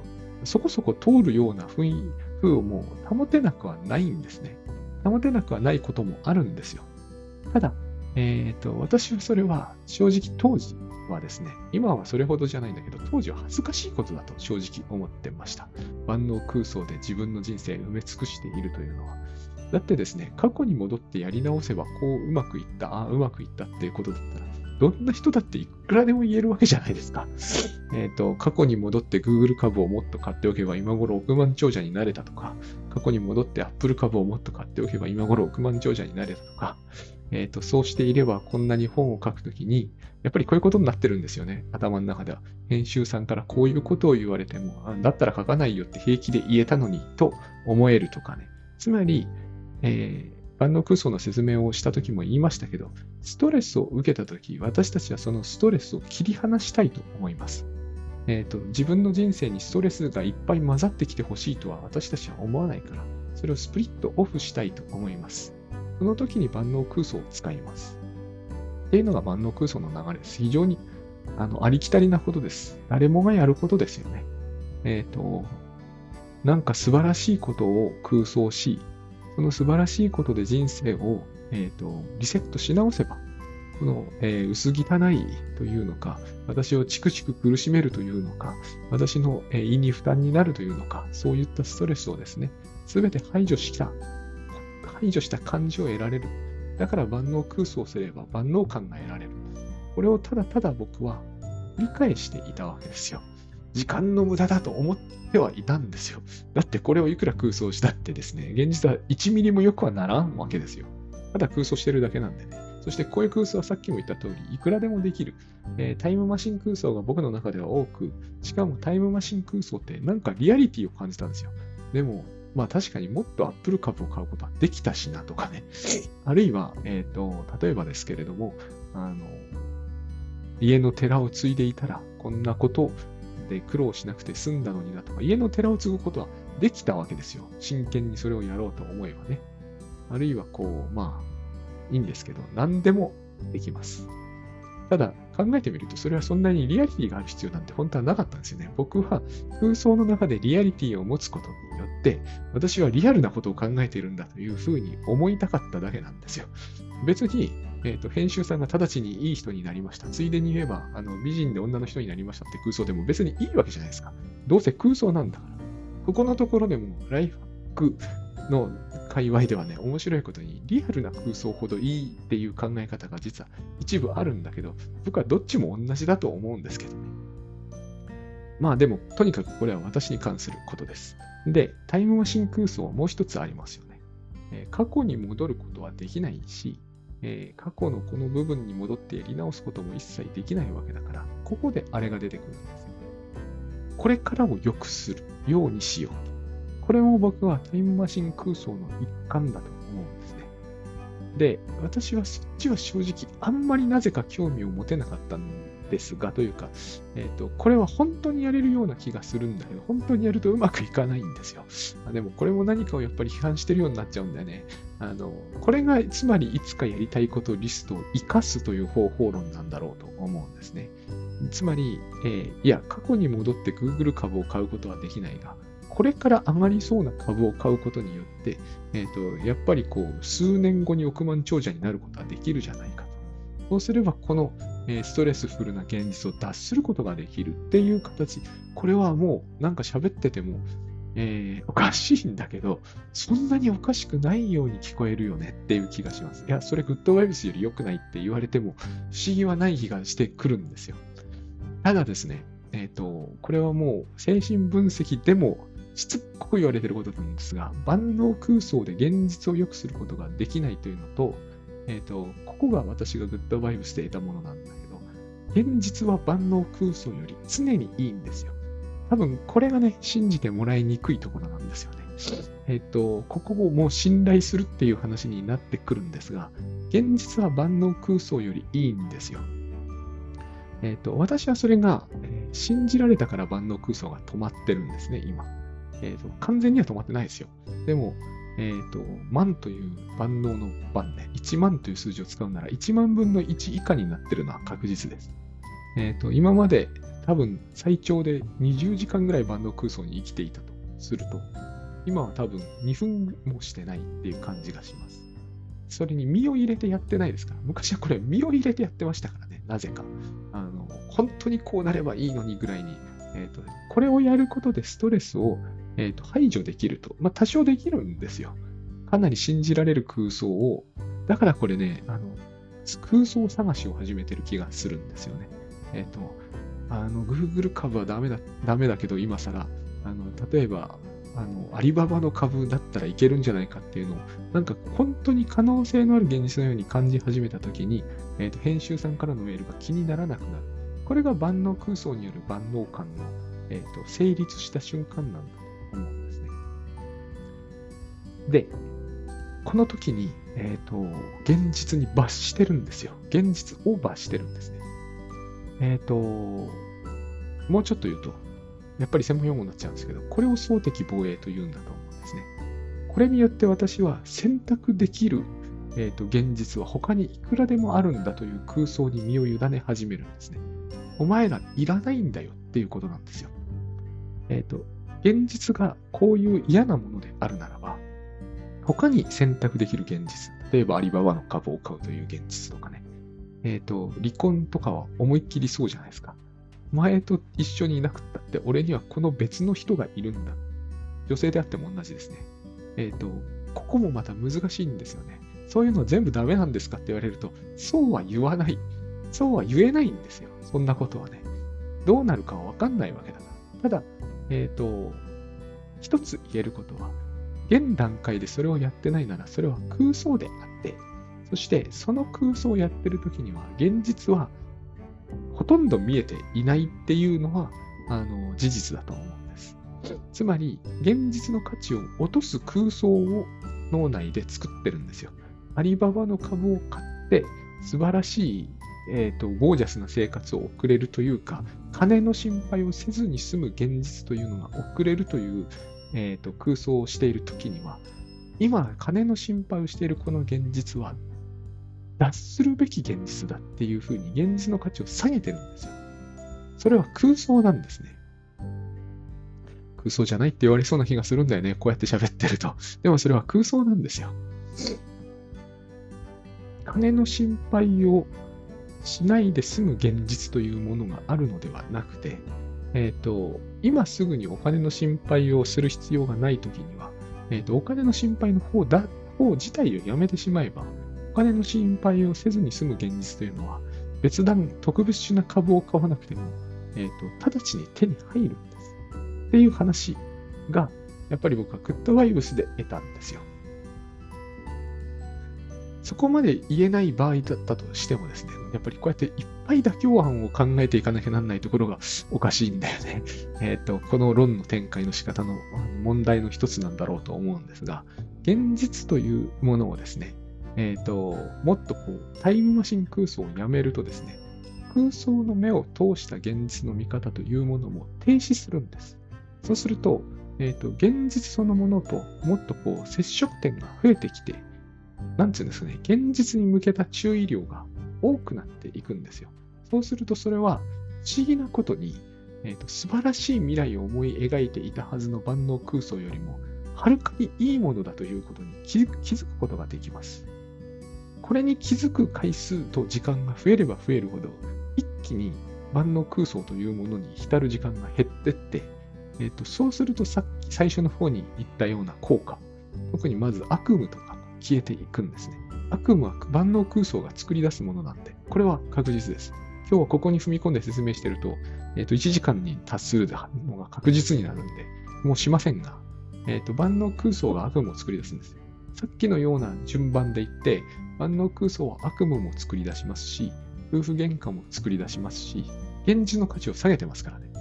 そこそこ通るような雰囲風をもう保てなくはないんですね。保てなくはないこともあるんですよ。ただ、えっと、私はそれは正直当時はですね、今はそれほどじゃないんだけど、当時は恥ずかしいことだと正直思ってました。万能空想で自分の人生埋め尽くしているというのは。だってですね、過去に戻ってやり直せば、こううまくいった、ああ、うまくいったっていうことだったら、どんな人だっていくらでも言えるわけじゃないですか。えっ、と、過去に戻って Google 株をもっと買っておけば今頃億万長者になれたとか、過去に戻って Apple 株をもっと買っておけば今頃億万長者になれたとか、えっ、と、そうしていればこんなに本を書くときに、やっぱりこういうことになってるんですよね。頭の中では。編集さんからこういうことを言われても、あだったら書かないよって平気で言えたのにと思えるとかね。つまり、えー万能空想の説明をしたときも言いましたけど、ストレスを受けたとき、私たちはそのストレスを切り離したいと思います。えっ、と、自分の人生にストレスがいっぱい混ざってきてほしいとは私たちは思わないから、それをスプリットオフしたいと思います。その時に万能空想を使います。っていうのが万能空想の流れです。非常にあのありきたりなことです。誰もがやることですよね。えっ、と、なんか素晴らしいことを空想し、その素晴らしいことで人生を、えー、とリセットし直せば、この、えー薄汚いというのか、私をチクチク苦しめるというのか、私の、えー胃に負担になるというのか、そういったストレスをですね、すべて排除した、排除した感じを得られる。だから万能空想すれば万能感が得られる。これをただただ僕は理解していたわけですよ。時間の無駄だと思ってはいたんですよ。だってこれをいくら空想したってですね、現実は1ミリも良くはならんわけですよ。ただ空想してるだけなんでね。そしてこういう空想はさっきも言った通り、いくらでもできる。えータイムマシン空想が僕の中では多く、しかもタイムマシン空想ってなんかリアリティを感じたんですよ。でも、まあ確かにもっとアップル株を買うことはできたしなとかね。あるいは、えっ、と、例えばですけれども、あの、家の寺を継いでいたら、こんなことで苦労しなくて済んだのになとか、家の寺を継ぐことはできたわけですよ。真剣にそれをやろうと思えばね。あるいはこう、まあ、いいんですけど、何でもできます。ただ、考えてみると、それはそんなにリアリティがある必要なんて本当はなかったんですよね。僕は空想の中でリアリティを持つこと私はリアルなことを考えているんだというふうに思いたかっただけなんですよ。別に、えーと編集さんが直ちにいい人になりました。ついでに言えば、あの美人で女の人になりましたって空想でも別にいいわけじゃないですか。どうせ空想なんだから。ここのところでもライフックの界隈ではね、面白いことにリアルな空想ほどいいっていう考え方が実は一部あるんだけど、僕はどっちも同じだと思うんですけどね。まあでも、とにかくこれは私に関することです。で、タイムマシン空想はもう一つありますよね。えー過去に戻ることはできないし、えー過去のこの部分に戻ってやり直すことも一切できないわけだから、ここであれが出てくるんですよね。これからを良くするようにしようと。これも僕はタイムマシン空想の一環だと思うんですね。で、私はそっちは正直あんまりなぜか興味を持てなかったんですが、というか、えっ、ー、と、これは本当にやれるような気がするんだけど、本当にやるとうまくいかないんですよ。あでもこれも何かをやっぱり批判してるようになっちゃうんだよね。あの、これがつまりいつかやりたいことリストを活かすという方法論なんだろうと思うんですね。つまり、えー、いや、過去に戻って Google 株を買うことはできないが、これから上がりそうな株を買うことによって、えっ、ー、と、やっぱりこう、数年後に億万長者になることはできるじゃないか。そうすれば、この、ストレスフルな現実を脱することができるっていう形。これはもう、なんか喋ってても、えー、おかしいんだけど、そんなにおかしくないように聞こえるよねっていう気がします。いや、それグッドワイブスより良くないって言われても、不思議はない気がしてくるんですよ。ただですね、えっ、ー、と、これはもう精神分析でもしつこく言われてることなんですが、万能空想で現実を良くすることができないというのと、えっ、ー、と、ここが私がグッドバイブスで得たものなんだけど、現実は万能空想より常にいいんですよ。多分これがね、信じてもらいにくいところなんですよね。えっ、ー、と、ここをもう信頼するっていう話になってくるんですが、現実は万能空想よりいいんですよ。えっ、ー、と、私はそれが、えー、信じられたから万能空想が止まってるんですね、今。えっ、と、完全には止まってないですよ。でも、えっ、と、万という万能の万ね、1万という数字を使うなら1万分の1以下になってるのは確実です。えっ、と、今まで多分最長で20時間ぐらい万能空想に生きていたとすると、今は多分2分もしてないっていう感じがします。それに身を入れてやってないですから。昔はこれ身を入れてやってましたからね。なぜか。あの、本当にこうなればいいのにぐらいに、えっ、ー、と、これをやることでストレスを、えーと、排除できると。まあ、多少できるんですよ。かなり信じられる空想を、だからこれね、あの、空想探しを始めてる気がするんですよね。えっ、ー、と、あの、Google 株はダメだ、ダメだけど、今更、あの、例えば、あの、アリババの株だったらいけるんじゃないかっていうのを、なんか本当に可能性のある現実のように感じ始めたときに、えっ、ー、と、編集さんからのメールが気にならなくなる。これが万能空想による万能感の、えっ、ー、と、成立した瞬間なんだ思うんですね。で、この時に、えっ、ー、と、現実に罰してるんですよ。現実を罰してるんですね。えっ、と、もうちょっと言うと、やっぱり専門用語になっちゃうんですけど、これを総敵防衛と言うんだと思うんですね。これによって私は選択できる、えーと、現実は他にいくらでもあるんだという空想に身を委ね始めるんですね。お前らいらないんだよっていうことなんですよ。えっ、ー、と、現実がこういう嫌なものであるならば、他に選択できる現実、例えばアリババの株を買うという現実とかね、えっ、ー、と、離婚とかは思いっきりそうじゃないですか。前と一緒にいなくったって、俺にはこの別の人がいるんだ。女性であっても同じですね。えっ、ー、と、ここもまた難しいんですよね。そういうの全部ダメなんですかって言われると、そうは言わない。そうは言えないんですよ。そんなことはね。どうなるかはわかんないわけだから。ただ、えっ、ー、と、一つ言えることは、現段階でそれをやってないなら、それは空想であって、そしてその空想をやってる時には、現実はほとんど見えていないっていうのは、あの、事実だと思うんです。つまり、現実の価値を落とす空想を脳内で作ってるんですよ。アリババの株を買って、素晴らしい、えっ、ー、と、ゴージャスな生活を送れるというか、金の心配をせずに済む現実というのが送れるという、え、ー、と、空想をしているときには、今、金の心配をしているこの現実は脱するべき現実だっていうふうに現実の価値を下げてるんですよ。それは空想なんですね。空想じゃないって言われそうな気がするんだよね。こうやって喋ってると。でもそれは空想なんですよ。金の心配をしないで済む現実というものがあるのではなくて、え、ー、と、今すぐにお金の心配をする必要がないときには、え、ー、と、お金の心配の方だ、方自体をやめてしまえば、お金の心配をせずに済む現実というのは、別段特別な株を買わなくても、え、ー、と、直ちに手に入るんです。っていう話が、やっぱり僕はグッドワイブスで得たんですよ。そこまで言えない場合だったとしてもですね、やっぱりこうやっていっぱい妥協案を考えていかなきゃなんないところがおかしいんだよね。えっ、と、この論の展開の仕方の問題の一つなんだろうと思うんですが、現実というものをですね、えっ、と、もっとこう、タイムマシン空想をやめるとですね、空想の目を通した現実の見方というものも停止するんです。そうすると、えっ、と、現実そのものともっとこう、接触点が増えてきて、なんていうんですかね、現実に向けた注意量が多くなっていくんですよ。そうするとそれは不思議なことに、えーと、素晴らしい未来を思い描いていたはずの万能空想よりも、はるかにいいものだということに気づくことができます。これに気づく回数と時間が増えれば増えるほど、一気に万能空想というものに浸る時間が減ってって、えーと、そうするとさっき最初の方に言ったような効果、特にまず悪夢とか消えていくんですね。悪夢は万能空想が作り出すものなんで、これは確実です。今日はここに踏み込んで説明してると、えっ、ー、と、1時間に達するのが確実になるんで、もうしませんが、えっ、ー、と、万能空想が悪夢を作り出すんです。さっきのような順番で言って、万能空想は悪夢も作り出しますし、夫婦喧嘩も作り出しますし、現実の価値を下げてますからね。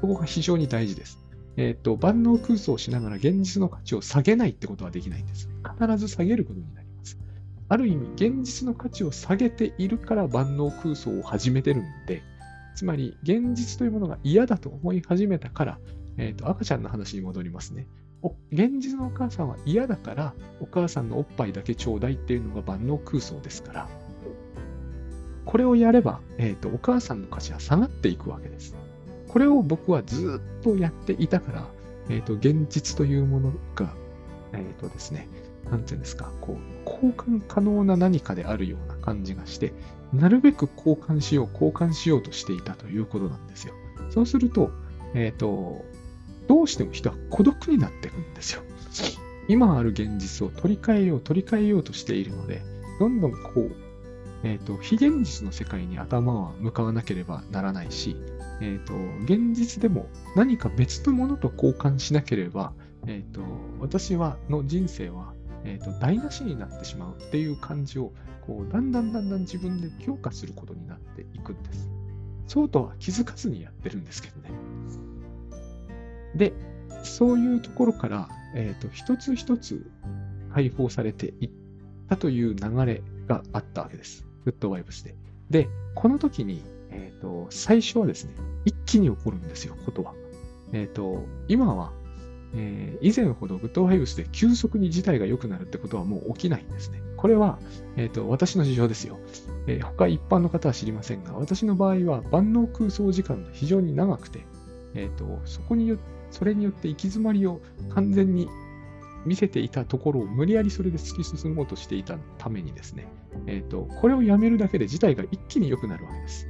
ここが非常に大事です。えっ、ー、と、万能空想をしながら現実の価値を下げないってことはできないんです。必ず下げることになります。ある意味、現実の価値を下げているから万能空想を始めてるんで、つまり、現実というものが嫌だと思い始めたから、えっ、ー、と、赤ちゃんの話に戻りますね。現実のお母さんは嫌だから、お母さんのおっぱいだけちょうだいっていうのが万能空想ですから、これをやれば、えっ、ー、と、お母さんの価値は下がっていくわけです。これを僕はずっとやっていたから、えっ、ー、と、現実というものが、えっ、ー、とですね、なんていうんですか、こう、交換可能な何かであるような感じがして、なるべく交換しよう、交換しようとしていたということなんですよ。そうすると、えっ、ー、と、どうしても人は孤独になっていくんですよ。今ある現実を取り替えよう、取り替えようとしているので、どんどんこう、えっ、ー、と、非現実の世界に頭は向かわなければならないし、えっ、ー、と、現実でも何か別のものと交換しなければ、えっ、ー、と、私は、の人生は、えっ、と、台無しになってしまうっていう感じを、こう、だんだんだんだん自分で強化することになっていくんです。そうとは気づかずにやってるんですけどね。で、そういうところから、えっ、と、一つ一つ解放されていったという流れがあったわけです。グッドワイブスで。で、この時に、えっ、ー、と、最初はですね、一気に起こるんですよ、ことは。えっ、ー、と、今は、えー、以前ほどグッドワイブスで急速に事態が良くなるってことはもう起きないんですね。これは、えっ、と、私の事情ですよ。え他一般の方は知りませんが、私の場合は万能空想時間が非常に長くて、えっ、と、そこによそれによって行き詰まりを完全に見せていたところを無理やりそれで突き進もうとしていたためにですね、えっ、と、これをやめるだけで事態が一気に良くなるわけです。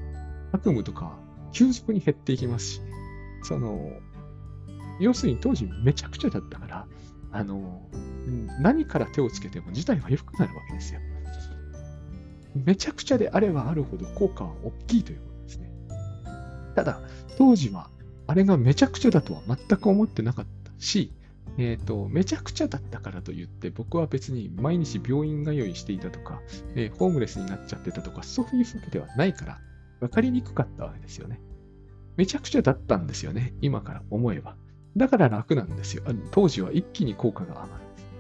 悪夢とか急速に減っていきますし、その、要するに当時めちゃくちゃだったから、あの、何から手をつけても事態は良くなるわけですよ。めちゃくちゃであればあるほど効果は大きいということですね。ただ、当時はあれがめちゃくちゃだとは全く思ってなかったし、えっ、ー、と、めちゃくちゃだったからといって、僕は別に毎日病院通いしていたとか、えー、ホームレスになっちゃってたとか、そういうわけではないから、分かりにくかったわけですよね。めちゃくちゃだったんですよね。今から思えば。だから楽なんですよ。当時は一気に効果が上がる。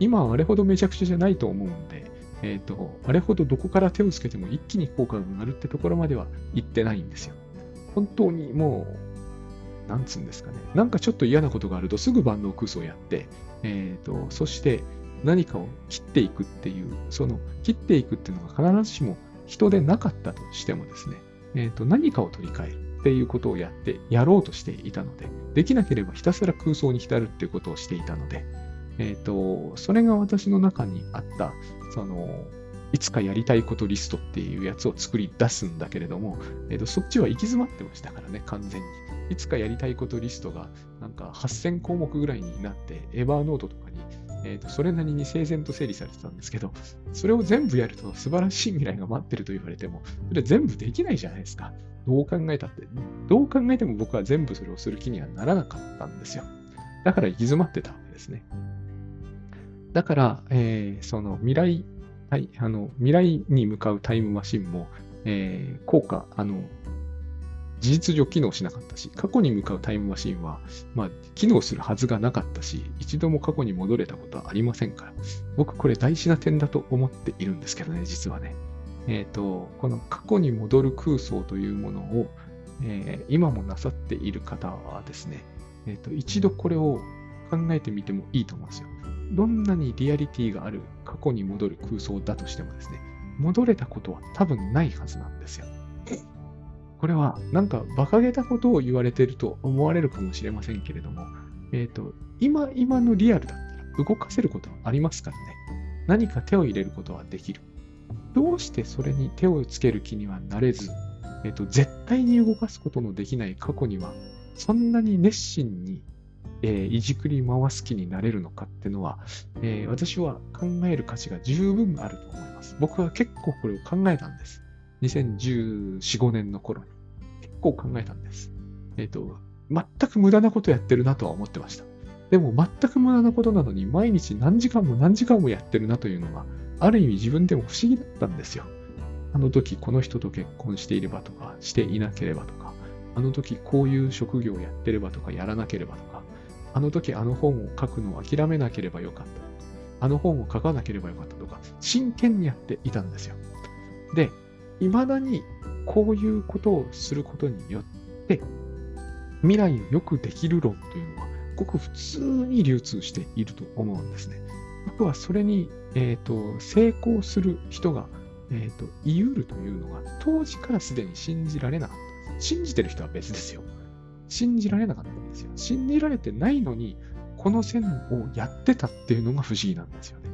今はあれほどめちゃくちゃじゃないと思うんで、えっ、ー、と、あれほどどこから手をつけても一気に効果が上がるってところまでは行ってないんですよ。本当にもう、なんつうんですかね。なんかちょっと嫌なことがあるとすぐ万能空想をやって、えっ、ー、と、そして何かを切っていくっていう、その切っていくっていうのが必ずしも人でなかったとしてもですね、えーと、何かを取り替えるっていうことをやって、やろうとしていたので、できなければひたすら空想に浸るっていうことをしていたので、え、ー、と、それが私の中にあった、その、いつかやりたいことリストっていうやつを作り出すんだけれども、えーと、そっちは行き詰まってましたからね、完全に。いつかやりたいことリストがなんか8000項目ぐらいになって、エバーノートとかえーと、それなりに整然と整理されてたんですけど、それを全部やると素晴らしい未来が待ってると言われても、それ全部できないじゃないですか。どう考えたって。どう考えても僕は全部それをする気にはならなかったんですよ。だから行き詰まってたわけですね。だから、えー、その未来、はい、あの未来に向かうタイムマシンも、えー、効果、あの、事実上機能しなかったし、過去に向かうタイムマシンは、まあ、機能するはずがなかったし、一度も過去に戻れたことはありませんから、僕これ大事な点だと思っているんですけどね、実はね。えっ、ー、と、この過去に戻る空想というものを、えー、今もなさっている方はですね、えっ、ー、と、一度これを考えてみてもいいと思うんですよ。どんなにリアリティがある過去に戻る空想だとしてもですね、戻れたことは多分ないはずなんですよ。これはなんか馬鹿げたことを言われていると思われるかもしれませんけれども、え、ー、と、今、今のリアルだったら動かせることはありますからね。何か手を入れることはできる。どうしてそれに手をつける気にはなれず、え、ー、と、絶対に動かすことのできない過去には、そんなに熱心に、えー、いじくり回す気になれるのかっていうのは、え、私は考える価値が十分あると思います。僕は結構これを考えたんです。2014、5年の頃に。結構考えたんです。えっ、ー、と、全く無駄なことやってるなとは思ってました。でも全く無駄なことなのに毎日何時間も何時間もやってるなというのは、ある意味自分でも不思議だったんですよ。あの時この人と結婚していればとか、していなければとか、あの時こういう職業をやってればとか、やらなければとか、あの時あの本を書くのを諦めなければよかったとか、あの本を書かなければよかったとか、真剣にやっていたんですよ。で、未だにこういうことをすることによって、未来をよくできる論というのは、ごく普通に流通していると思うんですね。僕はそれに、えーと、成功する人が、えーと、言い得るというのが、当時からすでに信じられなかったです。信じてる人は別ですよ。信じられなかったんですよ。信じられてないのに、この線をやってたっていうのが不思議なんですよね。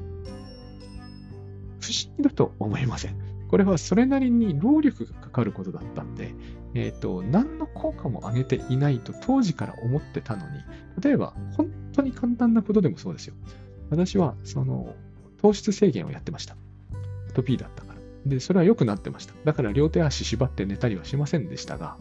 不思議だと思いません。これはそれなりに労力がかかることだったんで、えっ、ー、と、何の効果も上げていないと当時から思ってたのに、例えば、本当に簡単なことでもそうですよ。私は、その、糖質制限をやってました。アトピーだったから。で、それは良くなってました。だから両手足縛って寝たりはしませんでしたが、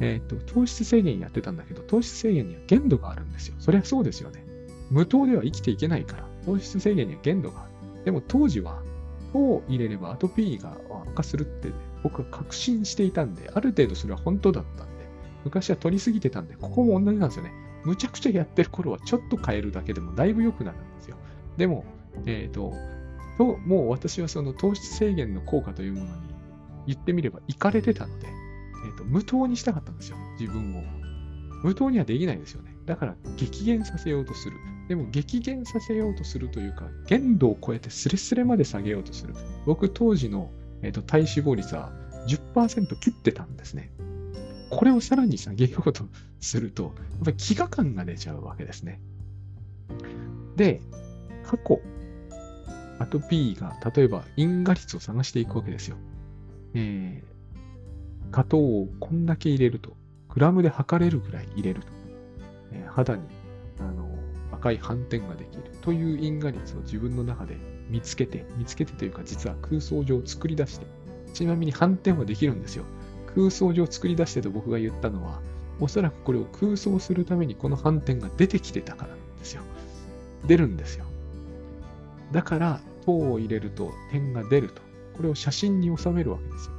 えっ、ー、と、糖質制限やってたんだけど、糖質制限には限度があるんですよ。そりゃそうですよね。無糖では生きていけないから、糖質制限には限度がある。でも当時は、を入れればアトピーが悪化するって僕は確信していたんで、ある程度それは本当だったんで、昔は取りすぎてたんで、ここも同じなんですよね。むちゃくちゃやってる頃はちょっと変えるだけでもだいぶ良くなるんですよ。でも、えっ、ー、と、と、もう私はその糖質制限の効果というものに言ってみれば行かれてたので、え、ー、と、無糖にしたかったんですよ、自分を。無糖にはできないですよね。だから激減させようとする。でも激減させようとするというか、限度を超えてスレスレまで下げようとする。僕当時の、えーと、体脂肪率は10%切ってたんですね。これをさらに下げようとすると、やっぱり飢餓感が出ちゃうわけですね。で、過去、アトピーが、例えば因果率を探していくわけですよ。えー、加糖をこんだけ入れると、グラムで測れるぐらい入れると、えー、肌にあの赤い斑点ができるという因果率を自分の中で見つけて、見つけてというか実は空想上を作り出して、ちなみに反転はできるんですよ。空想上を作り出してと僕が言ったのは、おそらくこれを空想するためにこの反転が出てきてたからなんですよ。出るんですよ。だから、糖を入れると点が出ると。これを写真に収めるわけですよ。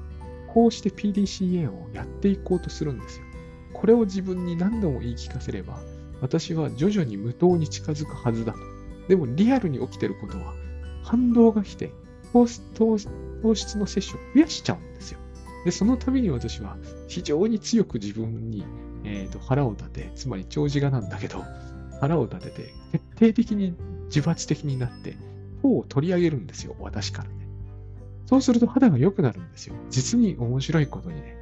こうして PDCA をやっていこうとするんですよ。これを自分に何度も言い聞かせれば、私は徐々に無糖に近づくはずだと。でもリアルに起きてることは、反動が来て糖質の摂取を増やしちゃうんですよ。で、その度に私は非常に強く自分に、えーと、腹を立て、つまり長寿がなんだけど、腹を立てて、徹底的に自発的になって、糖を取り上げるんですよ、私からね。そうすると肌が良くなるんですよ。実に面白いことにね。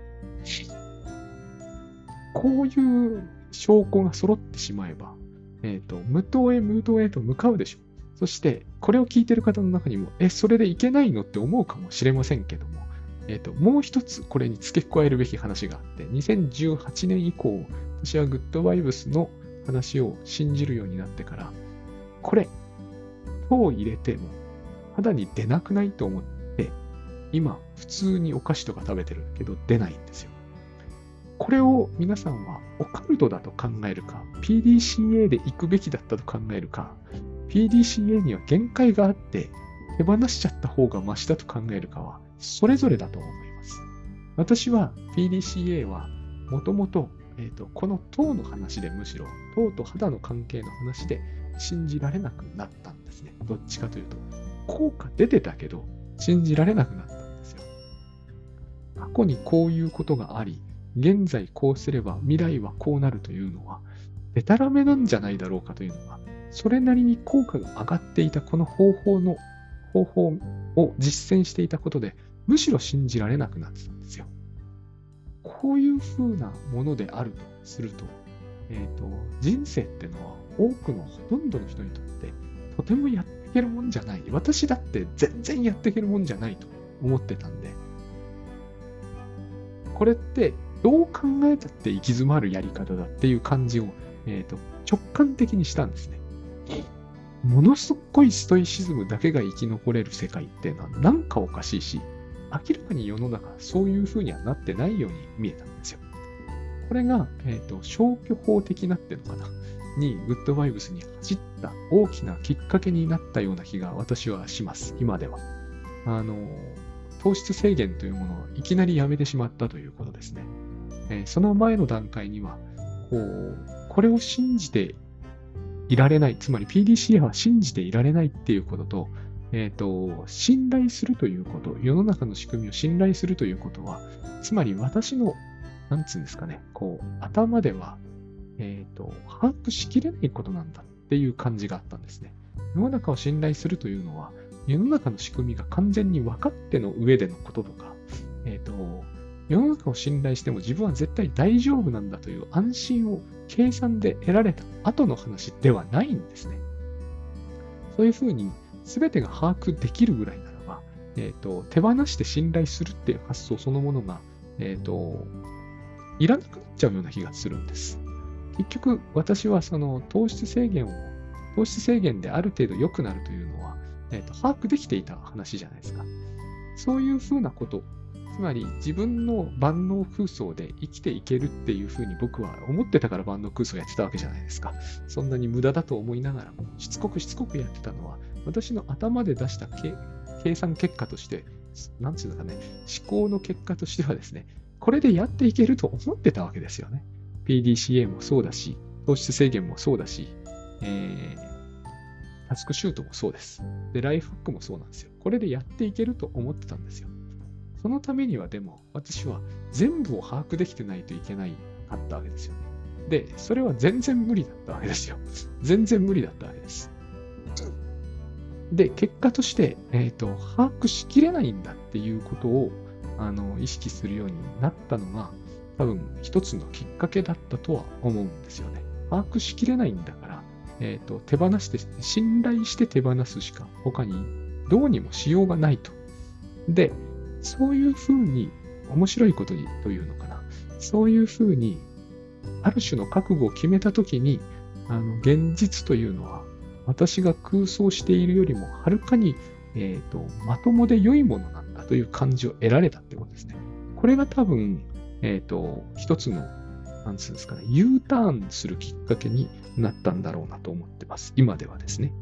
こういう証拠が揃ってしまえば、えっ、ー、と、無糖へ無糖へと向かうでしょう。そして、これを聞いてる方の中にも、え、それでいけないのって思うかもしれませんけども、えっ、ー、と、もう一つこれに付け加えるべき話があって、2018年以降、私はグッドバイブスの話を信じるようになってから、これ、糖を入れても肌に出なくないと思って、今、普通にお菓子とか食べてるけど出ないんですよ。これを皆さんはオカルトだと考えるか、PDCA で行くべきだったと考えるか、PDCA には限界があって手放しちゃった方がマシだと考えるかは、それぞれだと思います。私は PDCA はもともと、えーと、この糖の話でむしろ、糖と肌の関係の話で信じられなくなったんですね。どっちかというと。効果出てたけど、信じられなくなったんですよ。過去にこういうことがあり、現在こうすれば未来はこうなるというのは、でたらめなんじゃないだろうかというのが、それなりに効果が上がっていたこの方法の、方法を実践していたことで、むしろ信じられなくなってたんですよ。こういうふうなものであるとすると、えっ、ー、と、人生ってのは多くのほとんどの人にとってとてもやっていけるもんじゃない。私だって全然やっていけるもんじゃないと思ってたんで、これってどう考えたって行き詰まるやり方だっていう感じを、えーと、直感的にしたんですね。ものすっごいストイシズムだけが生き残れる世界っていうのはなんかおかしいし、明らかに世の中そういう風にはなってないように見えたんですよ。これが、えっ、ー、と、消去法的なっていうのかな。に、グッドバイブスに走った大きなきっかけになったような気が私はします。今では。あの、糖質制限というものをいきなりやめてしまったということですね。えー、その前の段階には、こう、これを信じていられない、つまり PDCA は信じていられないっていうことと、えっ、ー、と、信頼するということ、世の中の仕組みを信頼するということは、つまり私の、なんつうんですかね、こう、頭では、えっ、ー、と、把握しきれないことなんだっていう感じがあったんですね。世の中を信頼するというのは、世の中の仕組みが完全に分かっての上でのこととか、えっ、ー、と、世の中を信頼しても自分は絶対大丈夫なんだという安心を計算で得られた後の話ではないんですね。そういうふうに全てが把握できるぐらいならば、え、ー、と、手放して信頼するっていう発想そのものが、え、ー、と、いらなくなっちゃうような気がするんです。結局、私はその糖質制限を、糖質制限である程度良くなるというのは、えっ、ー、と、把握できていた話じゃないですか。そういうふうなことつまり自分の万能空想で生きていけるっていうふうに僕は思ってたから万能空想やってたわけじゃないですか。そんなに無駄だと思いながらも、しつこくしつこくやってたのは、私の頭で出した計算結果として、なんていうのかね、思考の結果としてはですね、これでやっていけると思ってたわけですよね。PDCA もそうだし、糖質制限もそうだし、えー、タスクシュートもそうです。で、ライフハックもそうなんですよ。これでやっていけると思ってたんですよ。そのためにはでも、私は全部を把握できてないといけないかったわけですよね。で、それは全然無理だったわけですよ。全然無理だったわけです。で、結果として、えっ、ー、と、把握しきれないんだっていうことを、あの、意識するようになったのが、多分一つのきっかけだったとは思うんですよね。把握しきれないんだから、えっ、ー、と、手放して、信頼して手放すしか他にどうにもしようがないと。で、そういうふうに、面白いことにというのかな。そういうふうに、ある種の覚悟を決めたときに、あの、現実というのは、私が空想しているよりも、はるかに、えっ、ー、と、まともで良いものなんだという感じを得られたってことですね。これが多分、えっ、ー、と、一つの、なんつうんですかね、U ターンするきっかけになったんだろうなと思ってます。今ではですね。